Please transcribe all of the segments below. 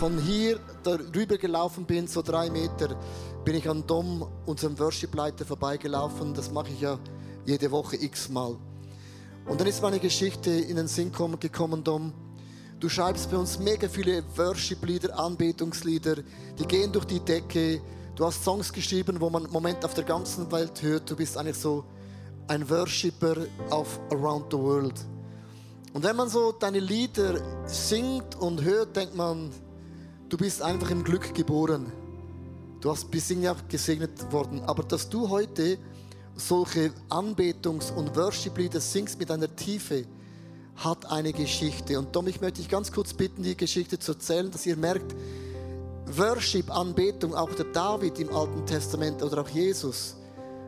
von hier darüber gelaufen bin, so drei Meter, bin ich an Dom, unserem Worship-Leiter, vorbeigelaufen. Das mache ich ja jede Woche x-mal. Und dann ist meine Geschichte in den Sinn gekommen, Dom. Du schreibst bei uns mega viele Worship-Lieder, Anbetungslieder, die gehen durch die Decke. Du hast Songs geschrieben, wo man im Moment auf der ganzen Welt hört. Du bist eigentlich so ein Worshipper auf Around the World. Und wenn man so deine Lieder singt und hört, denkt man, du bist einfach im Glück geboren. Du hast bis ja gesegnet worden. Aber dass du heute solche Anbetungs- und Worship-Lieder singst mit einer Tiefe, hat eine Geschichte. Und Tom, ich möchte dich ganz kurz bitten, die Geschichte zu erzählen, dass ihr merkt, Worship, Anbetung, auch der David im Alten Testament oder auch Jesus,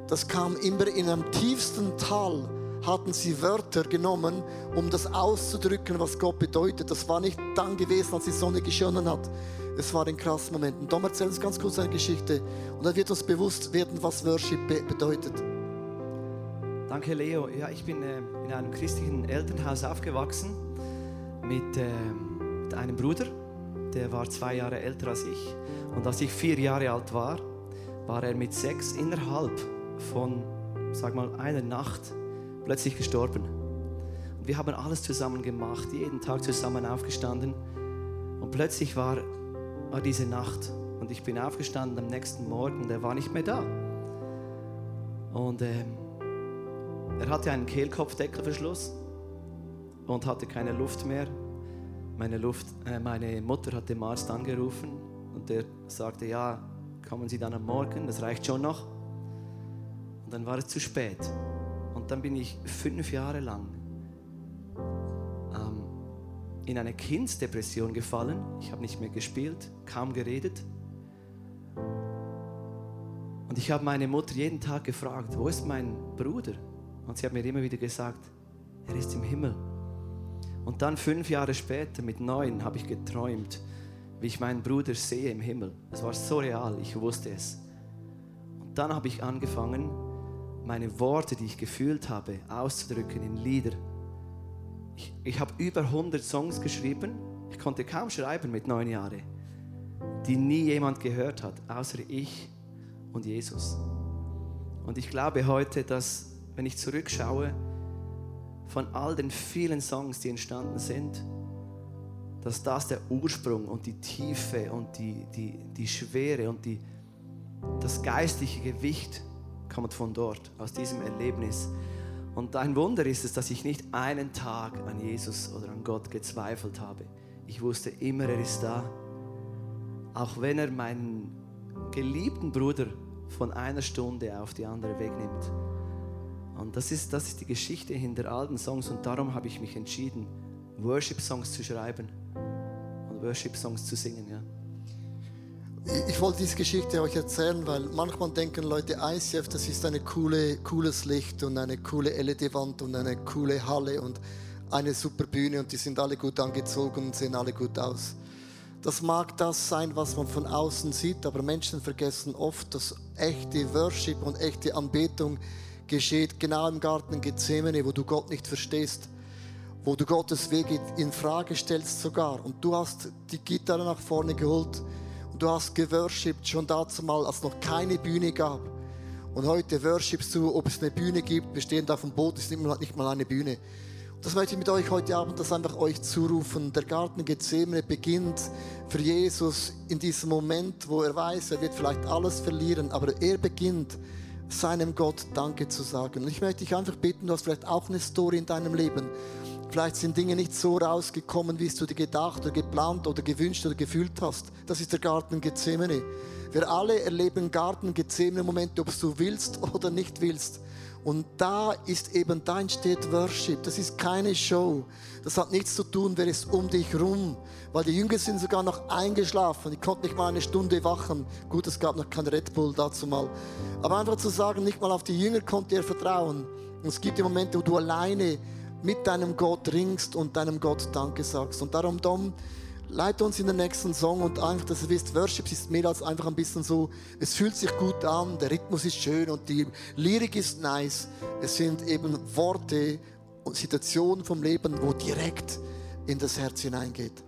das kam immer in einem tiefsten Tal hatten sie Wörter genommen, um das auszudrücken, was Gott bedeutet. Das war nicht dann gewesen, als die Sonne geschonnen hat. Es war in krassen Momenten. Tom erzähl uns ganz kurz eine Geschichte und dann wird uns bewusst werden, was Worship be bedeutet. Danke, Leo. Ja, ich bin äh, in einem christlichen Elternhaus aufgewachsen mit, äh, mit einem Bruder, der war zwei Jahre älter als ich. Und als ich vier Jahre alt war, war er mit sechs innerhalb von, sag mal, einer Nacht plötzlich gestorben. Und wir haben alles zusammen gemacht, jeden Tag zusammen aufgestanden. Und plötzlich war, war diese Nacht. Und ich bin aufgestanden am nächsten Morgen und er war nicht mehr da. Und ähm, er hatte einen Kehlkopfdeckelverschluss und hatte keine Luft mehr. Meine, Luft, äh, meine Mutter hat den Arzt angerufen und der sagte, ja, kommen Sie dann am Morgen, das reicht schon noch. Und dann war es zu spät. Dann bin ich fünf Jahre lang ähm, in eine Kindsdepression gefallen. Ich habe nicht mehr gespielt, kaum geredet. Und ich habe meine Mutter jeden Tag gefragt, wo ist mein Bruder? Und sie hat mir immer wieder gesagt, er ist im Himmel. Und dann fünf Jahre später, mit neun, habe ich geträumt, wie ich meinen Bruder sehe im Himmel. Es war so real, ich wusste es. Und dann habe ich angefangen, meine Worte, die ich gefühlt habe, auszudrücken in Lieder. Ich, ich habe über 100 Songs geschrieben. Ich konnte kaum schreiben mit neun Jahren, die nie jemand gehört hat, außer ich und Jesus. Und ich glaube heute, dass, wenn ich zurückschaue, von all den vielen Songs, die entstanden sind, dass das der Ursprung und die Tiefe und die, die, die Schwere und die, das geistliche Gewicht kommt von dort, aus diesem Erlebnis. Und ein Wunder ist es, dass ich nicht einen Tag an Jesus oder an Gott gezweifelt habe. Ich wusste immer, er ist da. Auch wenn er meinen geliebten Bruder von einer Stunde auf die andere wegnimmt. Und das ist, das ist die Geschichte hinter alten Songs. Und darum habe ich mich entschieden, Worship-Songs zu schreiben und Worship-Songs zu singen. Ja. Ich wollte diese Geschichte euch erzählen, weil manchmal denken Leute, ICF, das ist ein coole, cooles Licht und eine coole LED-Wand und eine coole Halle und eine super Bühne und die sind alle gut angezogen und sehen alle gut aus. Das mag das sein, was man von außen sieht, aber Menschen vergessen oft, dass echte Worship und echte Anbetung geschieht genau im Garten Gethsemane, wo du Gott nicht verstehst, wo du Gottes Wege in Frage stellst sogar. Und du hast die Gitarre nach vorne geholt du hast geworshipped schon dazu mal, als es noch keine Bühne gab. Und heute worshipst du, ob es eine Bühne gibt. Wir stehen da auf dem Boot, es ist nicht mal eine Bühne. Und das möchte ich mit euch heute Abend das einfach euch zurufen. Der Garten Gethsemane beginnt für Jesus in diesem Moment, wo er weiß, er wird vielleicht alles verlieren, aber er beginnt seinem Gott Danke zu sagen. Und ich möchte dich einfach bitten, du hast vielleicht auch eine Story in deinem Leben, Vielleicht sind Dinge nicht so rausgekommen, wie es du dir gedacht oder geplant oder gewünscht oder gefühlt hast. Das ist der Garten Gethsemane. Wir alle erleben Garten Gethsemane Momente, ob du willst oder nicht willst. Und da ist eben, da entsteht Worship. Das ist keine Show. Das hat nichts zu tun, wer ist um dich rum. Weil die Jünger sind sogar noch eingeschlafen. Die konnten nicht mal eine Stunde wachen. Gut, es gab noch kein Red Bull dazu mal. Aber einfach zu sagen, nicht mal auf die Jünger konnte er vertrauen. Und es gibt die Momente, wo du alleine mit deinem Gott ringst und deinem Gott Danke sagst. Und darum, Dom, leite uns in den nächsten Song und einfach, dass ihr wisst, Worship ist mehr als einfach ein bisschen so, es fühlt sich gut an, der Rhythmus ist schön und die Lyrik ist nice. Es sind eben Worte und Situationen vom Leben, wo direkt in das Herz hineingeht.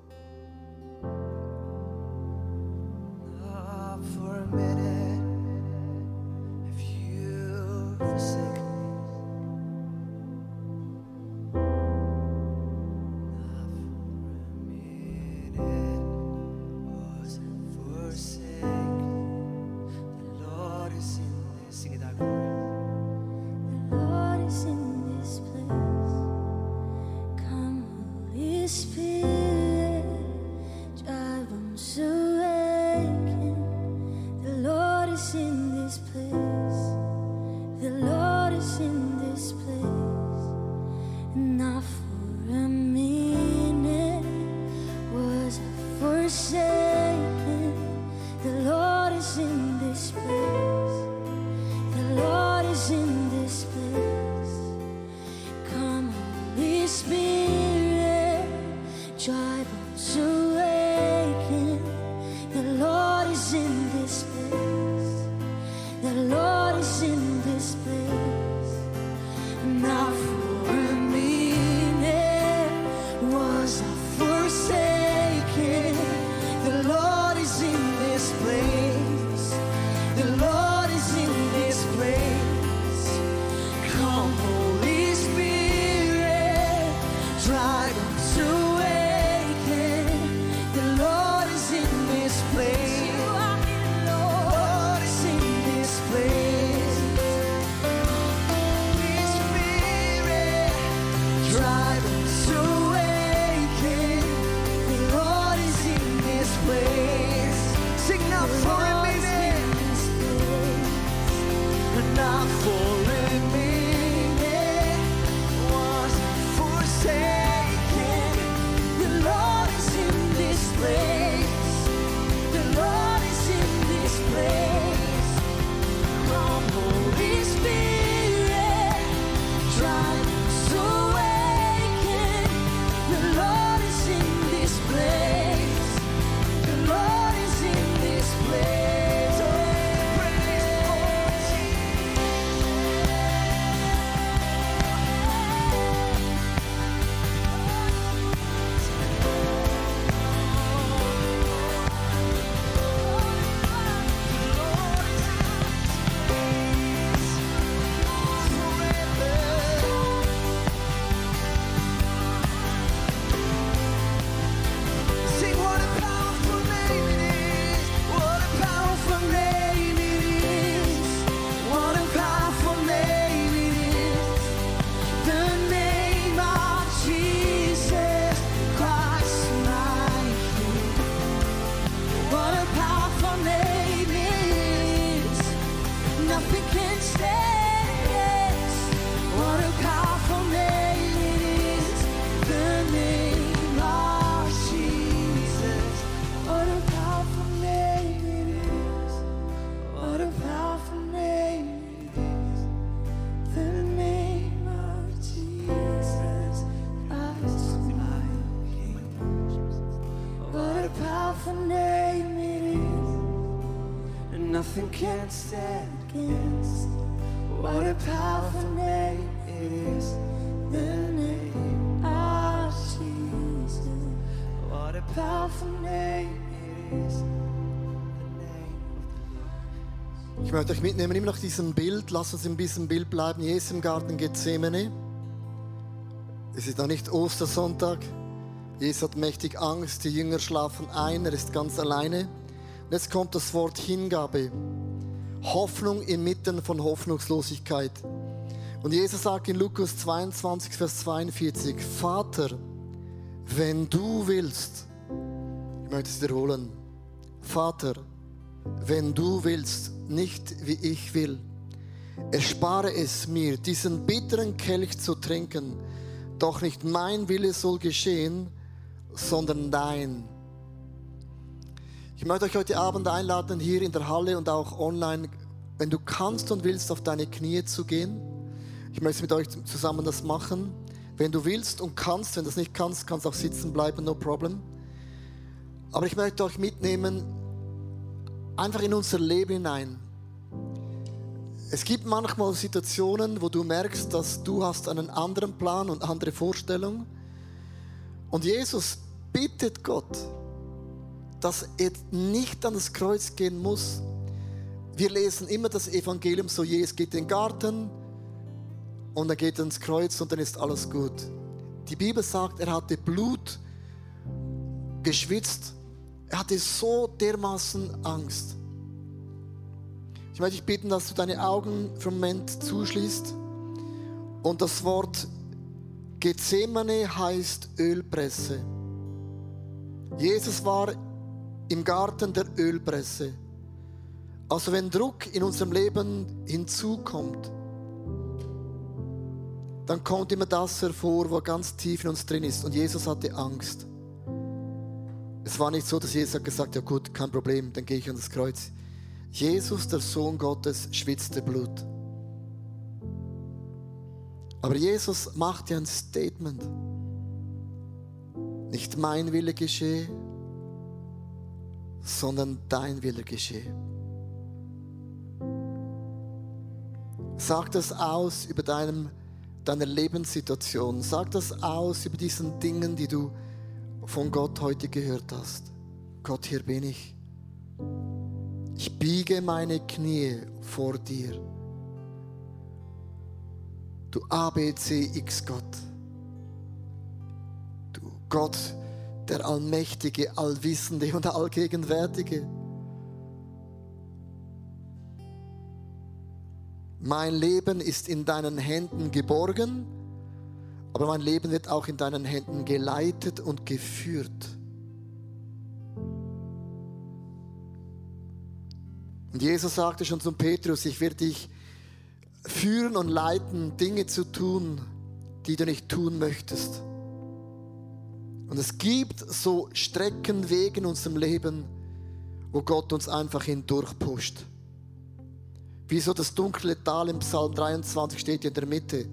Nothing can stand against. What a powerful name is. The name of Jesus. What a powerful name it is. Ich möchte euch mitnehmen, immer nach diesem Bild. Lasst uns in diesem Bild bleiben. Jesus im Garten Gethsemane. Es ist noch nicht Ostersonntag. Jesus hat mächtig Angst. Die Jünger schlafen ein. Er ist ganz alleine. Und jetzt kommt das Wort Hingabe. Hoffnung inmitten von Hoffnungslosigkeit. Und Jesus sagt in Lukas 22, Vers 42, Vater, wenn du willst, ich möchte es wiederholen, Vater, wenn du willst, nicht wie ich will. Erspare es mir, diesen bitteren Kelch zu trinken, doch nicht mein Wille soll geschehen, sondern dein. Ich möchte euch heute Abend einladen, hier in der Halle und auch online, wenn du kannst und willst, auf deine Knie zu gehen. Ich möchte mit euch zusammen das machen. Wenn du willst und kannst, wenn du das nicht kannst, kannst du auch sitzen bleiben, no problem. Aber ich möchte euch mitnehmen, einfach in unser Leben hinein. Es gibt manchmal Situationen, wo du merkst, dass du hast einen anderen Plan und andere Vorstellung. Und Jesus bittet Gott, dass er nicht an das Kreuz gehen muss. Wir lesen immer das Evangelium so, Jesus geht in den Garten und er geht ans Kreuz und dann ist alles gut. Die Bibel sagt, er hatte Blut geschwitzt. Er hatte so dermaßen Angst. Ich möchte dich bitten, dass du deine Augen für einen Moment zuschließt. Und das Wort Gethsemane heißt Ölpresse. Jesus war im Garten der Ölpresse. Also wenn Druck in unserem Leben hinzukommt, dann kommt immer das hervor, was ganz tief in uns drin ist. Und Jesus hatte Angst. Es war nicht so, dass Jesus hat gesagt, ja gut, kein Problem, dann gehe ich an das Kreuz. Jesus, der Sohn Gottes, schwitzte Blut. Aber Jesus macht ja ein Statement. Nicht mein Wille geschehe, sondern dein Wille geschehe. Sag das aus über deinem, deine Lebenssituation. Sag das aus über diesen Dingen, die du von Gott heute gehört hast. Gott, hier bin ich. Ich biege meine Knie vor dir. Du ABCX Gott. Du Gott, der Allmächtige, Allwissende und Allgegenwärtige. Mein Leben ist in deinen Händen geborgen, aber mein Leben wird auch in deinen Händen geleitet und geführt. Und Jesus sagte schon zum Petrus, ich werde dich führen und leiten, Dinge zu tun, die du nicht tun möchtest. Und es gibt so Strecken, Wege in unserem Leben, wo Gott uns einfach hindurchpusht. Wie so das dunkle Tal im Psalm 23 steht in der Mitte.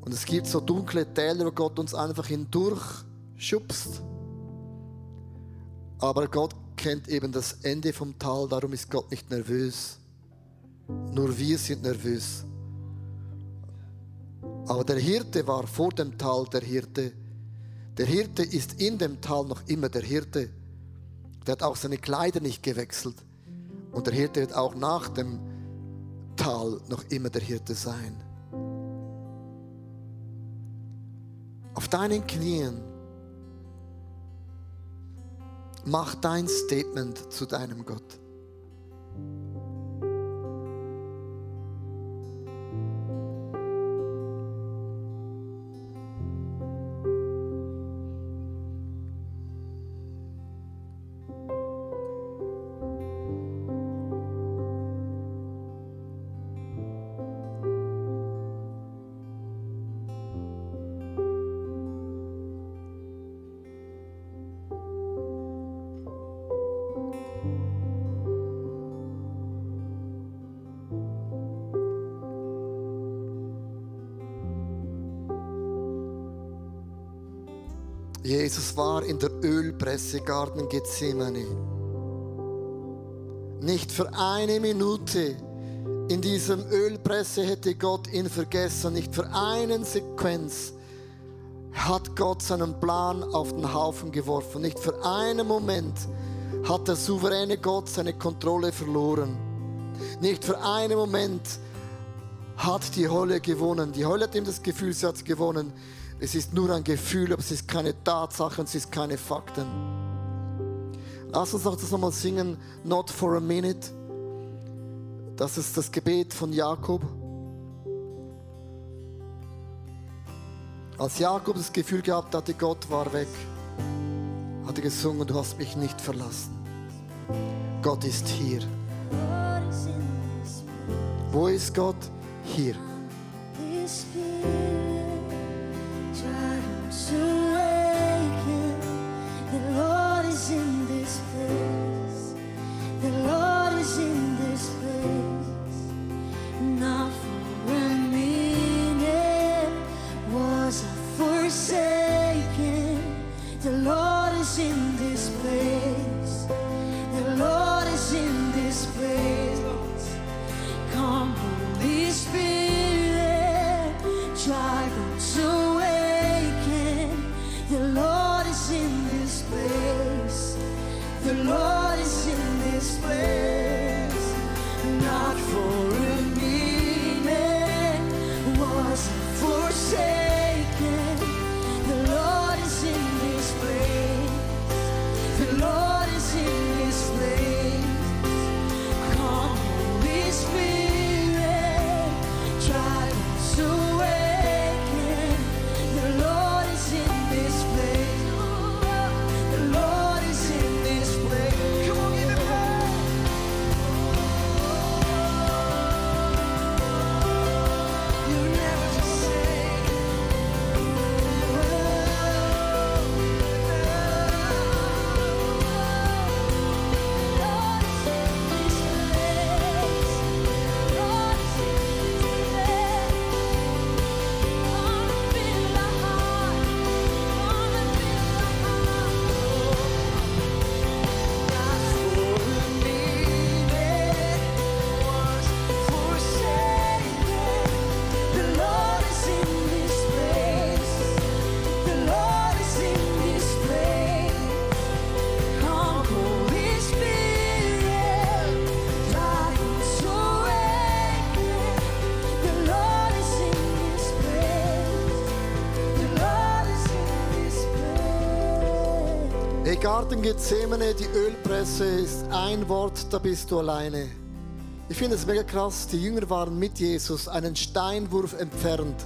Und es gibt so dunkle Täler, wo Gott uns einfach hindurch schubst. Aber Gott kennt eben das Ende vom Tal, darum ist Gott nicht nervös. Nur wir sind nervös. Aber der Hirte war vor dem Tal der Hirte. Der Hirte ist in dem Tal noch immer der Hirte. Der hat auch seine Kleider nicht gewechselt. Und der Hirte wird auch nach dem Tal noch immer der Hirte sein. Auf deinen Knien mach dein Statement zu deinem Gott. Jesus war in der Ölpresse Garten Gethsemane. Nicht für eine Minute in diesem Ölpresse hätte Gott ihn vergessen. Nicht für einen Sequenz hat Gott seinen Plan auf den Haufen geworfen. Nicht für einen Moment hat der souveräne Gott seine Kontrolle verloren. Nicht für einen Moment hat die Hölle gewonnen. Die Hölle hat ihm das Gefühl, sie hat gewonnen. Es ist nur ein Gefühl, aber es ist keine Tatsache es ist keine Fakten. Lass uns noch das nochmal singen, Not for a Minute. Das ist das Gebet von Jakob. Als Jakob das Gefühl gehabt hatte, Gott war weg, hat er gesungen, du hast mich nicht verlassen. Gott ist hier. Wo ist Gott? Hier. Garten Gethsemane, die Ölpresse ist ein Wort, da bist du alleine. Ich finde es mega krass, die Jünger waren mit Jesus einen Steinwurf entfernt.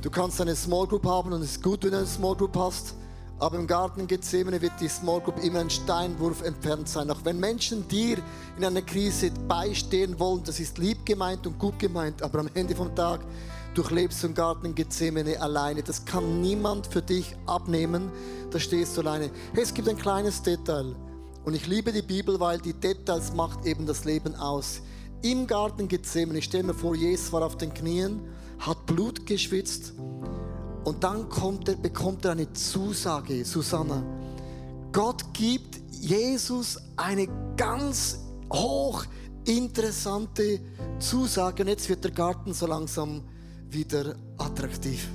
Du kannst eine Small Group haben und es ist gut, wenn du eine Small Group hast. Aber im Garten Gethsemane wird die Small Group immer ein Steinwurf entfernt sein. Auch wenn Menschen dir in einer Krise beistehen wollen, das ist lieb gemeint und gut gemeint, aber am Ende vom Tag durchlebst du im Garten Gethsemane alleine. Das kann niemand für dich abnehmen. Da stehst du alleine. Hey, es gibt ein kleines Detail. Und ich liebe die Bibel, weil die Details macht eben das Leben aus. Im Garten Gethsemane, ich stelle mir vor, Jesus war auf den Knien, hat Blut geschwitzt und dann er, bekommt er eine Zusage, Susanna. Gott gibt Jesus eine ganz hoch interessante Zusage. Und jetzt wird der Garten so langsam wieder attraktiv.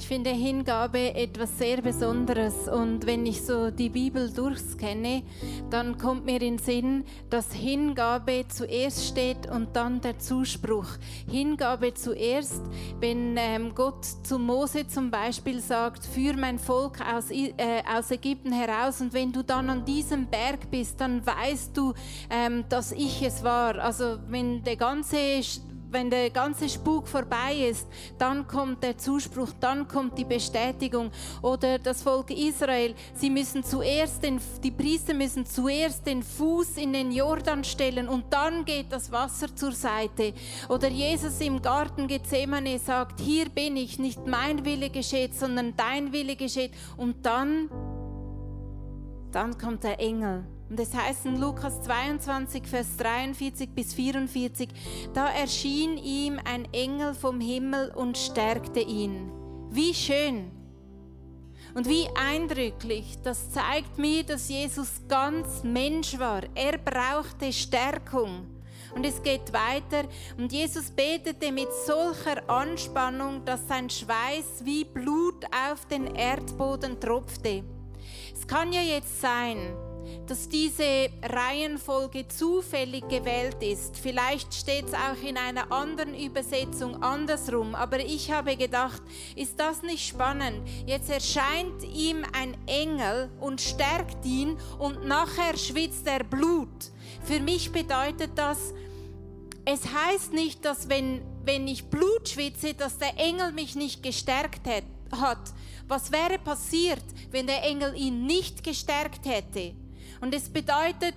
Ich finde Hingabe etwas sehr Besonderes und wenn ich so die Bibel durchscanne, dann kommt mir in Sinn, dass Hingabe zuerst steht und dann der Zuspruch. Hingabe zuerst, wenn ähm, Gott zu Mose zum Beispiel sagt, führ mein Volk aus, äh, aus Ägypten heraus und wenn du dann an diesem Berg bist, dann weißt du, ähm, dass ich es war. Also wenn der ganze wenn der ganze Spuk vorbei ist, dann kommt der Zuspruch, dann kommt die Bestätigung. Oder das Volk Israel, sie müssen zuerst den, die Priester müssen zuerst den Fuß in den Jordan stellen und dann geht das Wasser zur Seite. Oder Jesus im Garten Gethsemane sagt, hier bin ich, nicht mein Wille geschieht, sondern dein Wille geschieht. Und dann, dann kommt der Engel und es heißt in Lukas 22, Vers 43 bis 44, da erschien ihm ein Engel vom Himmel und stärkte ihn. Wie schön und wie eindrücklich. Das zeigt mir, dass Jesus ganz Mensch war. Er brauchte Stärkung. Und es geht weiter. Und Jesus betete mit solcher Anspannung, dass sein Schweiß wie Blut auf den Erdboden tropfte. Es kann ja jetzt sein, dass diese Reihenfolge zufällig gewählt ist. Vielleicht steht es auch in einer anderen Übersetzung andersrum, aber ich habe gedacht, ist das nicht spannend? Jetzt erscheint ihm ein Engel und stärkt ihn und nachher schwitzt er Blut. Für mich bedeutet das, es heißt nicht, dass wenn, wenn ich Blut schwitze, dass der Engel mich nicht gestärkt hat. Was wäre passiert, wenn der Engel ihn nicht gestärkt hätte? Und es bedeutet,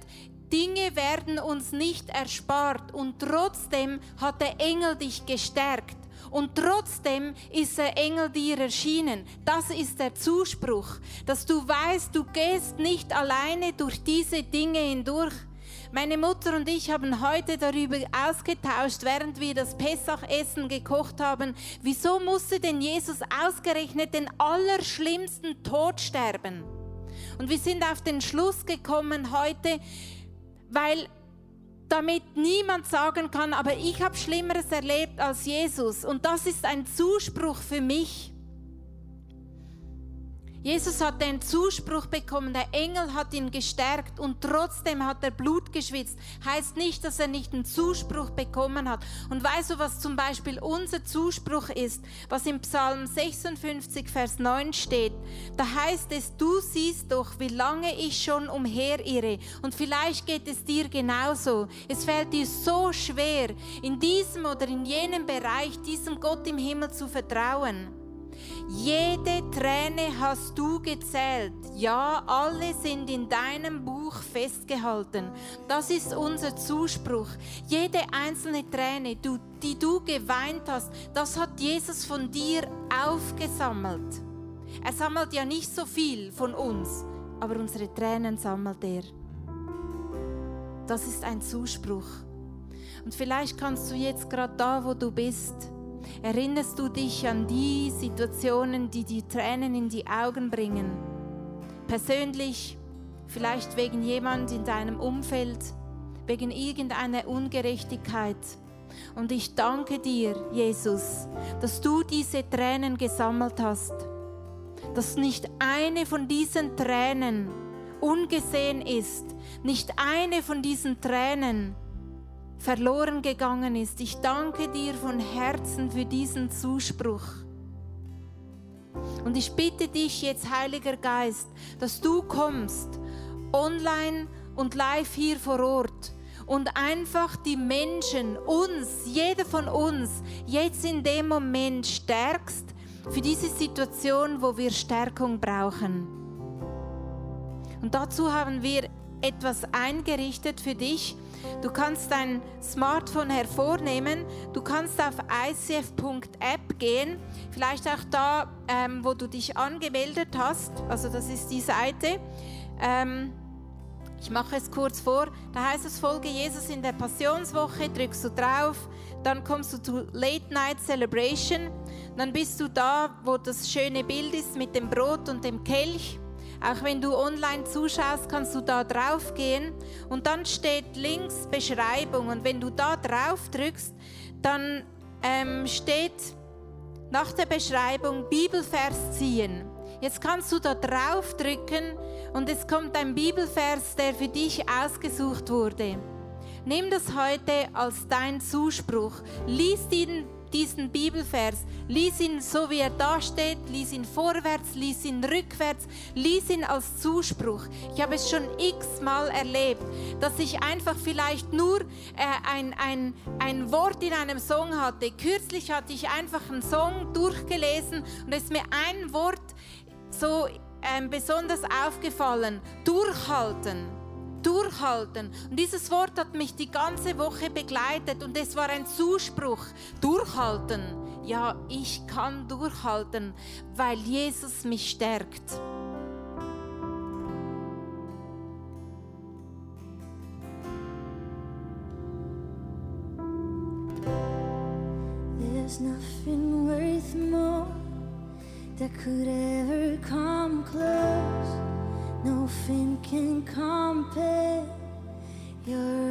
Dinge werden uns nicht erspart und trotzdem hat der Engel dich gestärkt. Und trotzdem ist der Engel dir erschienen. Das ist der Zuspruch, dass du weißt, du gehst nicht alleine durch diese Dinge hindurch. Meine Mutter und ich haben heute darüber ausgetauscht, während wir das Pessachessen gekocht haben. Wieso musste denn Jesus ausgerechnet den allerschlimmsten Tod sterben? Und wir sind auf den Schluss gekommen heute, weil damit niemand sagen kann, aber ich habe Schlimmeres erlebt als Jesus. Und das ist ein Zuspruch für mich. Jesus hat den Zuspruch bekommen, der Engel hat ihn gestärkt und trotzdem hat er Blut geschwitzt. Heißt nicht, dass er nicht einen Zuspruch bekommen hat. Und weißt du, was zum Beispiel unser Zuspruch ist, was im Psalm 56, Vers 9 steht? Da heißt es, du siehst doch, wie lange ich schon umherirre. Und vielleicht geht es dir genauso. Es fällt dir so schwer, in diesem oder in jenem Bereich diesem Gott im Himmel zu vertrauen. Jede Träne hast du gezählt. Ja, alle sind in deinem Buch festgehalten. Das ist unser Zuspruch. Jede einzelne Träne, die du geweint hast, das hat Jesus von dir aufgesammelt. Er sammelt ja nicht so viel von uns, aber unsere Tränen sammelt er. Das ist ein Zuspruch. Und vielleicht kannst du jetzt gerade da, wo du bist, Erinnerst du dich an die Situationen, die die Tränen in die Augen bringen? Persönlich, vielleicht wegen jemand in deinem Umfeld, wegen irgendeiner Ungerechtigkeit. Und ich danke dir, Jesus, dass du diese Tränen gesammelt hast. Dass nicht eine von diesen Tränen ungesehen ist. Nicht eine von diesen Tränen verloren gegangen ist. Ich danke dir von Herzen für diesen Zuspruch. Und ich bitte dich jetzt, Heiliger Geist, dass du kommst, online und live hier vor Ort und einfach die Menschen, uns, jeder von uns, jetzt in dem Moment stärkst für diese Situation, wo wir Stärkung brauchen. Und dazu haben wir etwas eingerichtet für dich. Du kannst dein Smartphone hervornehmen, du kannst auf icf.app gehen, vielleicht auch da, ähm, wo du dich angemeldet hast, also das ist die Seite. Ähm, ich mache es kurz vor. Da heißt es, folge Jesus in der Passionswoche, drückst du drauf, dann kommst du zu Late Night Celebration, dann bist du da, wo das schöne Bild ist mit dem Brot und dem Kelch. Auch wenn du online zuschaust, kannst du da drauf gehen und dann steht links Beschreibung und wenn du da drauf drückst, dann ähm, steht nach der Beschreibung Bibelvers ziehen. Jetzt kannst du da drauf drücken und es kommt ein Bibelvers, der für dich ausgesucht wurde. Nimm das heute als dein Zuspruch. Lies ihn diesen Bibelvers. Lies ihn so, wie er da steht. Lies ihn vorwärts, lies ihn rückwärts. Lies ihn als Zuspruch. Ich habe es schon x-mal erlebt, dass ich einfach vielleicht nur äh, ein, ein, ein Wort in einem Song hatte. Kürzlich hatte ich einfach einen Song durchgelesen und es ist mir ein Wort so ähm, besonders aufgefallen. Durchhalten durchhalten. Und dieses Wort hat mich die ganze Woche begleitet und es war ein Zuspruch. Durchhalten. Ja, ich kann durchhalten, weil Jesus mich stärkt. There's nothing worth more that could ever come close. Nothing can compare. You're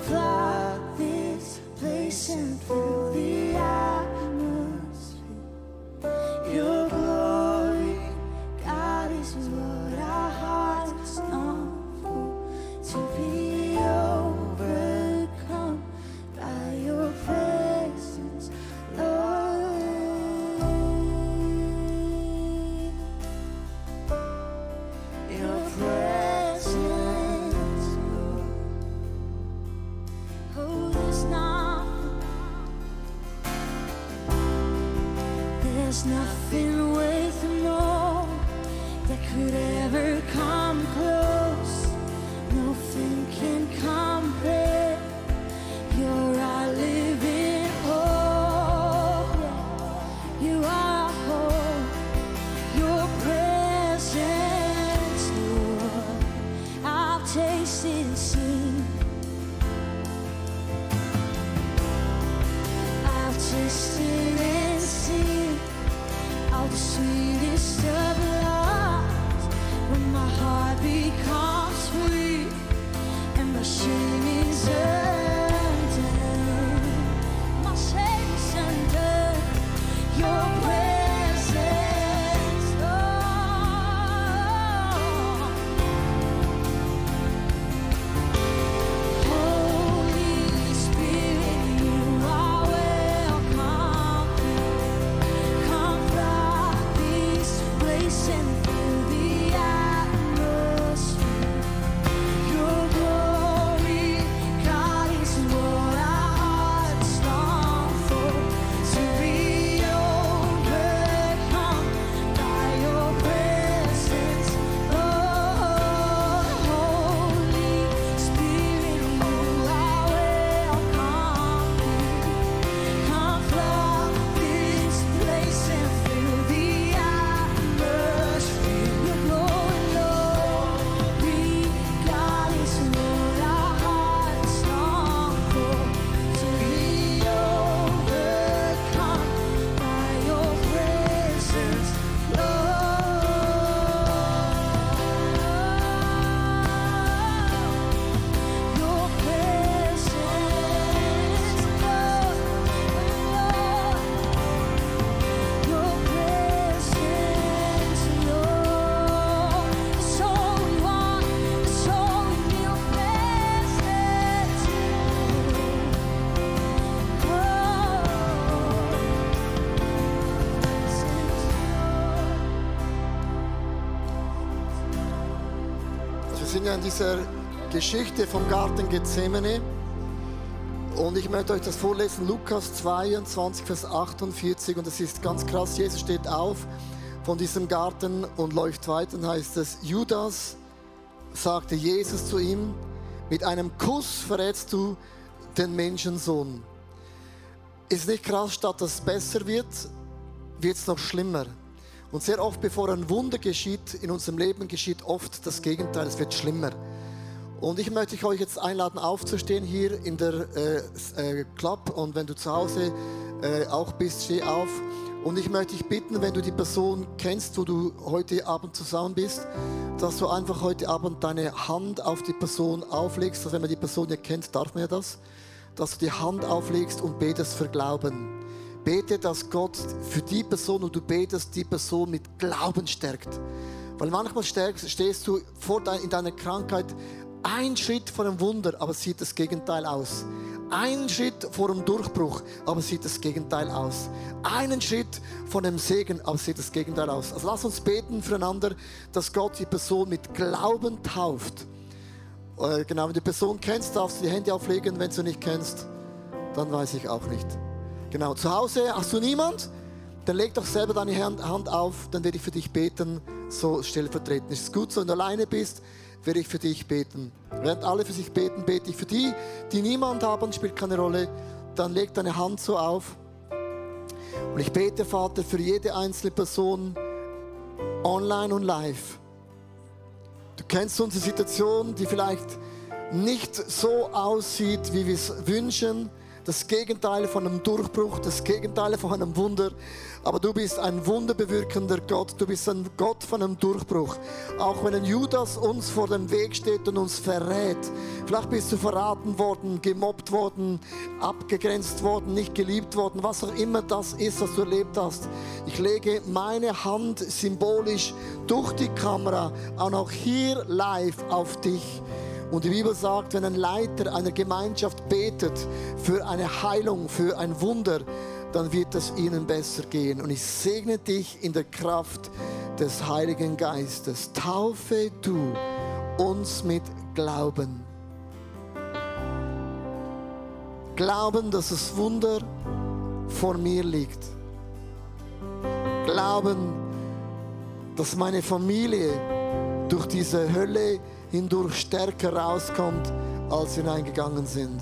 Flood this place and fill in dieser Geschichte vom Garten Gethsemane. Und ich möchte euch das vorlesen, Lukas 22, Vers 48. Und es ist ganz krass, Jesus steht auf von diesem Garten und läuft weiter. Und heißt es, Judas sagte Jesus zu ihm, mit einem Kuss verrätst du den Menschensohn. Ist nicht krass, statt dass es besser wird, wird es noch schlimmer. Und sehr oft, bevor ein Wunder geschieht, in unserem Leben geschieht oft das Gegenteil, es wird schlimmer. Und ich möchte euch jetzt einladen, aufzustehen hier in der äh, äh, Club. Und wenn du zu Hause äh, auch bist, steh auf. Und ich möchte dich bitten, wenn du die Person kennst, wo du heute Abend zusammen bist, dass du einfach heute Abend deine Hand auf die Person auflegst. Also wenn man die Person ja kennt, darf man ja das. Dass du die Hand auflegst und betest für Glauben. Bete, dass Gott für die Person, und du betest, die Person mit Glauben stärkt. Weil manchmal stehst du vor dein, in deiner Krankheit ein Schritt vor einem Wunder, aber sieht das Gegenteil aus. Ein Schritt vor einem Durchbruch, aber sieht das Gegenteil aus. Einen Schritt von einem Segen, aber sieht das Gegenteil aus. Also lass uns beten füreinander, dass Gott die Person mit Glauben tauft. Äh, genau, wenn du die Person kennst, darfst du die Hände auflegen. Wenn du nicht kennst, dann weiß ich auch nicht. Genau, zu Hause hast du niemand? Dann leg doch selber deine Hand auf, dann werde ich für dich beten, so stellvertretend. Ist es gut, so wenn du alleine bist, werde ich für dich beten. Während alle für sich beten, bete ich für die, die niemand haben, spielt keine Rolle. Dann leg deine Hand so auf. Und ich bete, Vater, für jede einzelne Person, online und live. Du kennst unsere Situation, die vielleicht nicht so aussieht, wie wir es wünschen das Gegenteil von einem Durchbruch, das Gegenteil von einem Wunder. Aber du bist ein wunderbewirkender Gott. Du bist ein Gott von einem Durchbruch. Auch wenn ein Judas uns vor dem Weg steht und uns verrät. Vielleicht bist du verraten worden, gemobbt worden, abgegrenzt worden, nicht geliebt worden, was auch immer das ist, was du erlebt hast. Ich lege meine Hand symbolisch durch die Kamera auch noch hier live auf dich. Und die Bibel sagt, wenn ein Leiter einer Gemeinschaft betet für eine Heilung, für ein Wunder, dann wird es ihnen besser gehen. Und ich segne dich in der Kraft des Heiligen Geistes. Taufe du uns mit Glauben. Glauben, dass das Wunder vor mir liegt. Glauben, dass meine Familie durch diese Hölle hindurch stärker rauskommt, als hineingegangen sind.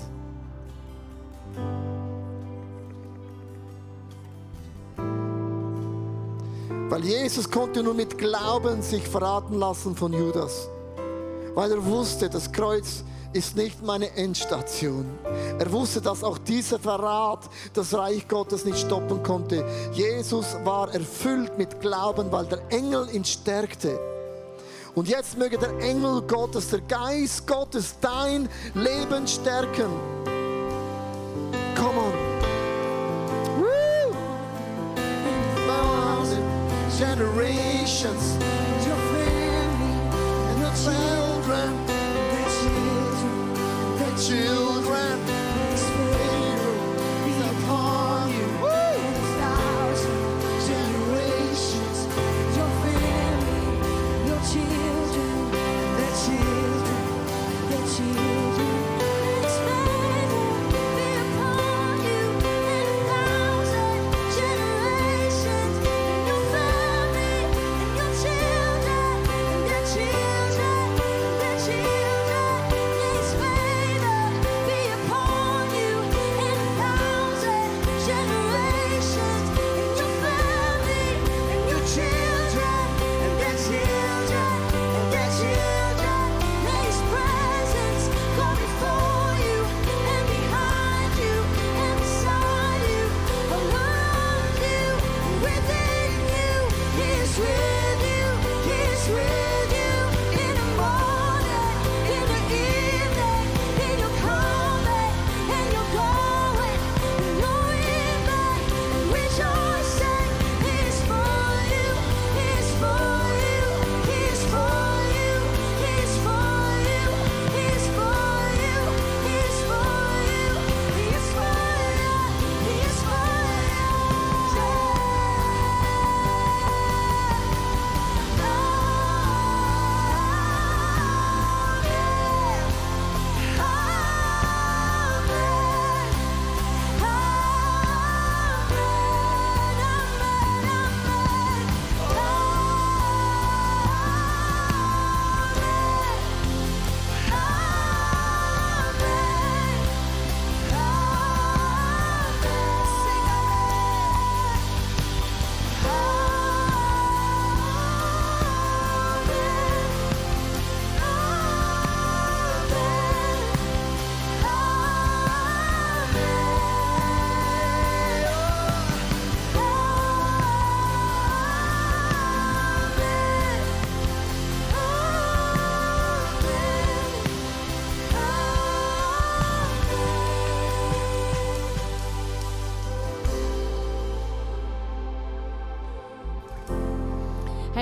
Weil Jesus konnte nur mit Glauben sich verraten lassen von Judas. Weil er wusste, das Kreuz ist nicht meine Endstation. Er wusste, dass auch dieser Verrat das Reich Gottes nicht stoppen konnte. Jesus war erfüllt mit Glauben, weil der Engel ihn stärkte. Und jetzt möge der Engel Gottes, der Geist Gottes dein Leben stärken. Come on. Your family and your children, children, children.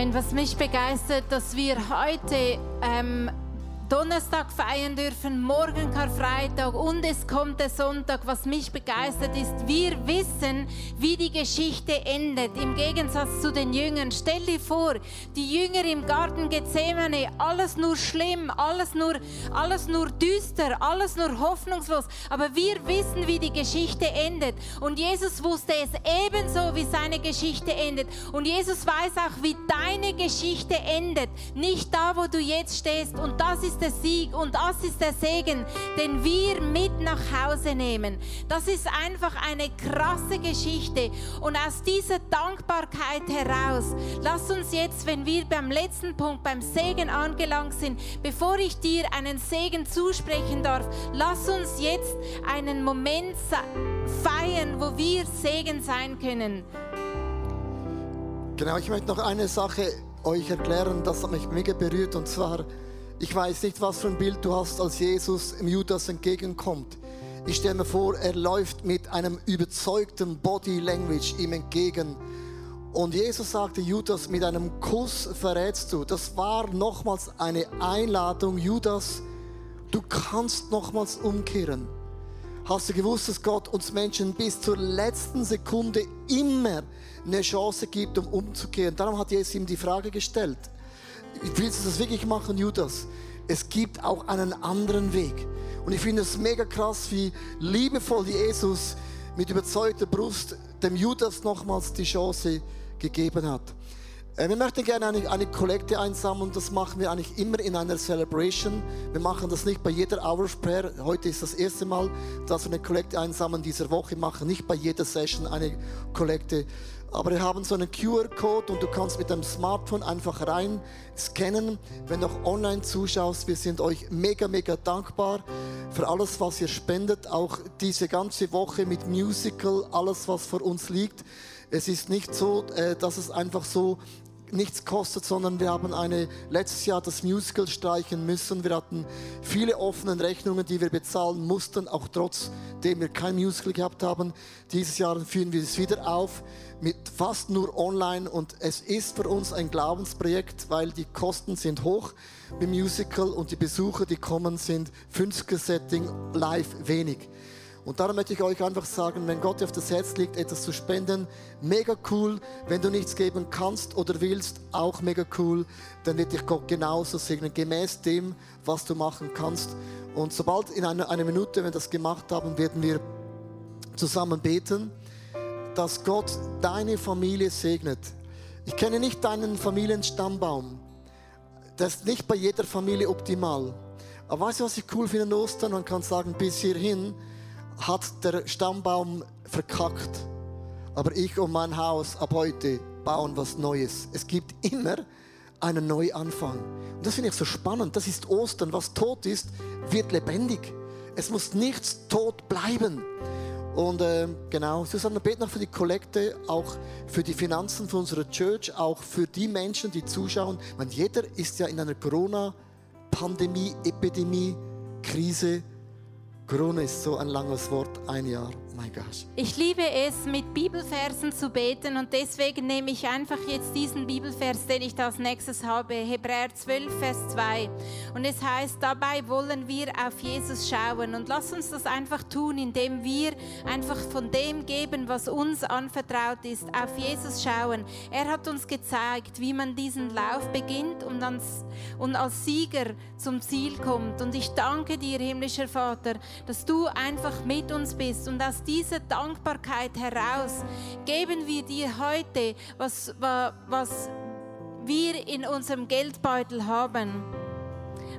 Und was mich begeistert, dass wir heute ähm, Donnerstag feiern dürfen, morgen Karfreitag und es kommt der Sonntag. Was mich begeistert ist, wir wissen, wie die Geschichte endet. Im Gegensatz zu den Jüngern. Stell dir vor, die Jünger im Garten Gethsemane, alles nur schlimm, alles nur, alles nur düster, alles nur hoffnungslos. Aber wir wissen, wie die Geschichte endet. Und Jesus wusste es ebenso, wie seine Geschichte endet. Und Jesus weiß auch, wie deine Geschichte endet. Nicht da, wo du jetzt stehst. Und das ist der Sieg und das ist der Segen, den wir mit nach Hause nehmen. Das ist einfach eine krasse Geschichte. Und aus dieser Dankbarkeit heraus, lass uns jetzt, wenn wir beim letzten Punkt, beim Segen angelangt sind, bevor ich dir einen Segen zusprechen darf, lass uns jetzt einen Moment feiern, wo wir Segen sein können. Genau, ich möchte noch eine Sache euch erklären, das hat mich mega berührt und zwar ich weiß nicht, was für ein Bild du hast, als Jesus im Judas entgegenkommt. Ich stelle mir vor, er läuft mit einem überzeugten Body Language ihm entgegen. Und Jesus sagte Judas, mit einem Kuss verrätst du. Das war nochmals eine Einladung, Judas, du kannst nochmals umkehren. Hast du gewusst, dass Gott uns Menschen bis zur letzten Sekunde immer eine Chance gibt, um umzukehren? Darum hat Jesus ihm die Frage gestellt willst du das wirklich machen, Judas? Es gibt auch einen anderen Weg. Und ich finde es mega krass, wie liebevoll Jesus mit überzeugter Brust dem Judas nochmals die Chance gegeben hat. Äh, wir möchten gerne eine, eine Kollekte einsammeln. Das machen wir eigentlich immer in einer Celebration. Wir machen das nicht bei jeder Hour Prayer. Heute ist das erste Mal, dass wir eine Kollekte einsammeln dieser Woche. Machen nicht bei jeder Session eine Kollekte. Aber wir haben so einen QR-Code und du kannst mit deinem Smartphone einfach rein scannen. Wenn du auch online zuschaust, wir sind euch mega, mega dankbar für alles, was ihr spendet. Auch diese ganze Woche mit Musical, alles, was vor uns liegt. Es ist nicht so, äh, dass es einfach so nichts kostet, sondern wir haben eine, letztes Jahr das Musical streichen müssen. Wir hatten viele offene Rechnungen, die wir bezahlen mussten, auch trotzdem wir kein Musical gehabt haben. Dieses Jahr führen wir es wieder auf mit fast nur online und es ist für uns ein Glaubensprojekt, weil die Kosten sind hoch im Musical und die Besucher, die kommen, sind 50er Setting live wenig. Und darum möchte ich euch einfach sagen, wenn Gott dir auf das Herz liegt, etwas zu spenden, mega cool. Wenn du nichts geben kannst oder willst, auch mega cool. Dann wird dich Gott genauso segnen, gemäß dem, was du machen kannst. Und sobald in einer, einer Minute, wenn wir das gemacht haben, werden wir zusammen beten, dass Gott deine Familie segnet. Ich kenne nicht deinen Familienstammbaum. Das ist nicht bei jeder Familie optimal. Aber weißt du, was ich cool finde an Ostern? Man kann sagen, bis hierhin hat der Stammbaum verkackt. Aber ich und mein Haus ab heute bauen was Neues. Es gibt immer einen Neuanfang. Und das finde ich so spannend. Das ist Ostern. Was tot ist, wird lebendig. Es muss nichts tot bleiben. Und äh, genau, Susanne, bete noch für die Kollekte, auch für die Finanzen für unsere Church, auch für die Menschen, die zuschauen. Man, jeder ist ja in einer Corona-Pandemie, Epidemie, Krise Corona ist so ein langes Wort, ein Jahr. Ich liebe es, mit Bibelversen zu beten und deswegen nehme ich einfach jetzt diesen Bibelvers, den ich als nächstes habe, Hebräer 12, Vers 2. Und es heißt, dabei wollen wir auf Jesus schauen und lass uns das einfach tun, indem wir einfach von dem geben, was uns anvertraut ist, auf Jesus schauen. Er hat uns gezeigt, wie man diesen Lauf beginnt und als, und als Sieger zum Ziel kommt. Und ich danke dir, himmlischer Vater, dass du einfach mit uns bist und aus dieser Dankbarkeit heraus geben wir dir heute, was, was wir in unserem Geldbeutel haben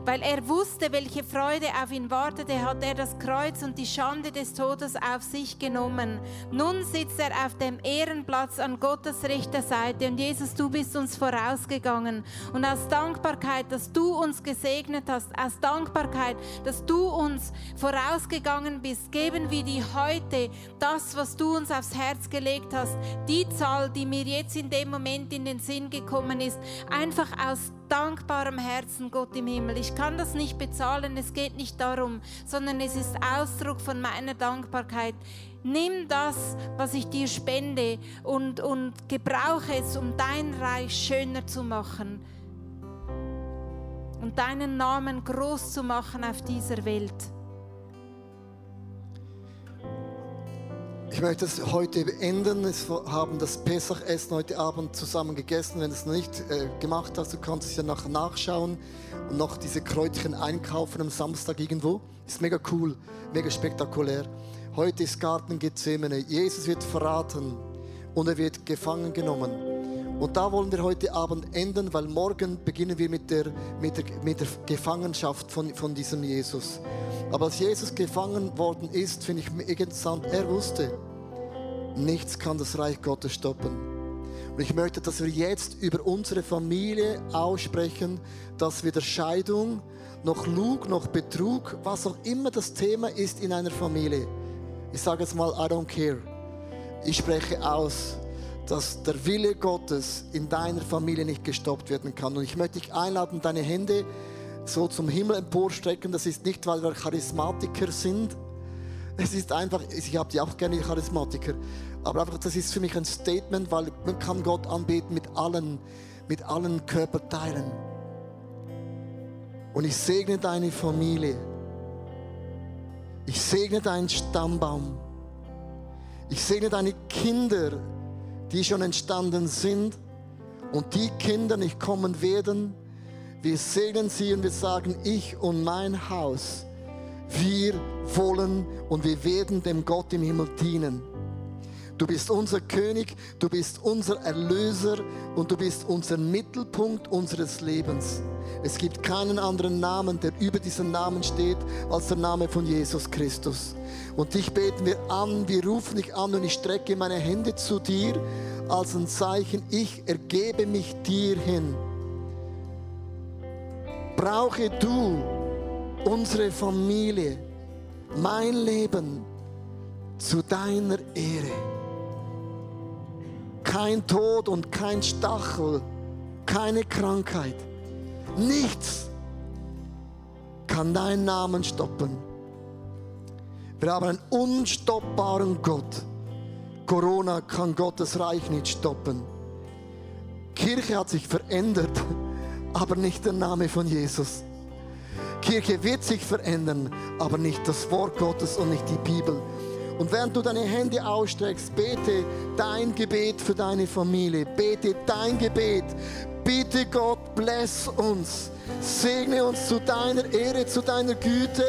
weil er wusste, welche Freude auf ihn wartete, hat er das Kreuz und die Schande des Todes auf sich genommen. Nun sitzt er auf dem Ehrenplatz an Gottes rechter Seite und Jesus, du bist uns vorausgegangen. Und aus Dankbarkeit, dass du uns gesegnet hast, aus Dankbarkeit, dass du uns vorausgegangen bist, geben wir dir heute das, was du uns aufs Herz gelegt hast, die Zahl, die mir jetzt in dem Moment in den Sinn gekommen ist, einfach aus dankbarem Herzen, Gott im Himmel. Ich kann das nicht bezahlen, es geht nicht darum, sondern es ist Ausdruck von meiner Dankbarkeit. Nimm das, was ich dir spende und, und gebrauche es, um dein Reich schöner zu machen und deinen Namen groß zu machen auf dieser Welt. Ich möchte es heute beenden. Wir haben das Pesachessen heute Abend zusammen gegessen. Wenn du es noch nicht äh, gemacht hast, du kannst es ja nachher nachschauen und noch diese Kräutchen einkaufen am Samstag irgendwo. Ist mega cool, mega spektakulär. Heute ist Garten Gethsemane. Jesus wird verraten und er wird gefangen genommen. Und da wollen wir heute Abend enden, weil morgen beginnen wir mit der, mit der, mit der Gefangenschaft von, von diesem Jesus. Aber als Jesus gefangen worden ist, finde ich interessant, er wusste, nichts kann das Reich Gottes stoppen. Und ich möchte, dass wir jetzt über unsere Familie aussprechen, dass weder Scheidung, noch Lug, noch Betrug, was auch immer das Thema ist in einer Familie. Ich sage jetzt mal, I don't care. Ich spreche aus, dass der Wille Gottes in deiner Familie nicht gestoppt werden kann. Und ich möchte dich einladen, deine Hände so zum Himmel emporstrecken. Das ist nicht, weil wir Charismatiker sind. Es ist einfach, ich habe die auch gerne Charismatiker, aber einfach, das ist für mich ein Statement, weil man kann Gott anbeten mit allen, mit allen Körperteilen. Und ich segne deine Familie. Ich segne deinen Stammbaum. Ich segne deine Kinder, die schon entstanden sind und die Kinder nicht kommen werden. Wir segnen sie und wir sagen, ich und mein Haus, wir wollen und wir werden dem Gott im Himmel dienen. Du bist unser König, du bist unser Erlöser und du bist unser Mittelpunkt unseres Lebens. Es gibt keinen anderen Namen, der über diesen Namen steht, als der Name von Jesus Christus. Und dich beten wir an, wir rufen dich an und ich strecke meine Hände zu dir als ein Zeichen, ich ergebe mich dir hin. Brauche du unsere Familie, mein Leben zu deiner Ehre. Kein Tod und kein Stachel, keine Krankheit, nichts kann deinen Namen stoppen. Wir haben einen unstoppbaren Gott. Corona kann Gottes Reich nicht stoppen. Kirche hat sich verändert, aber nicht der Name von Jesus. Kirche wird sich verändern, aber nicht das Wort Gottes und nicht die Bibel. Und während du deine Hände ausstreckst, bete dein Gebet für deine Familie. Bete dein Gebet. Bitte Gott, bless uns. Segne uns zu deiner Ehre, zu deiner Güte.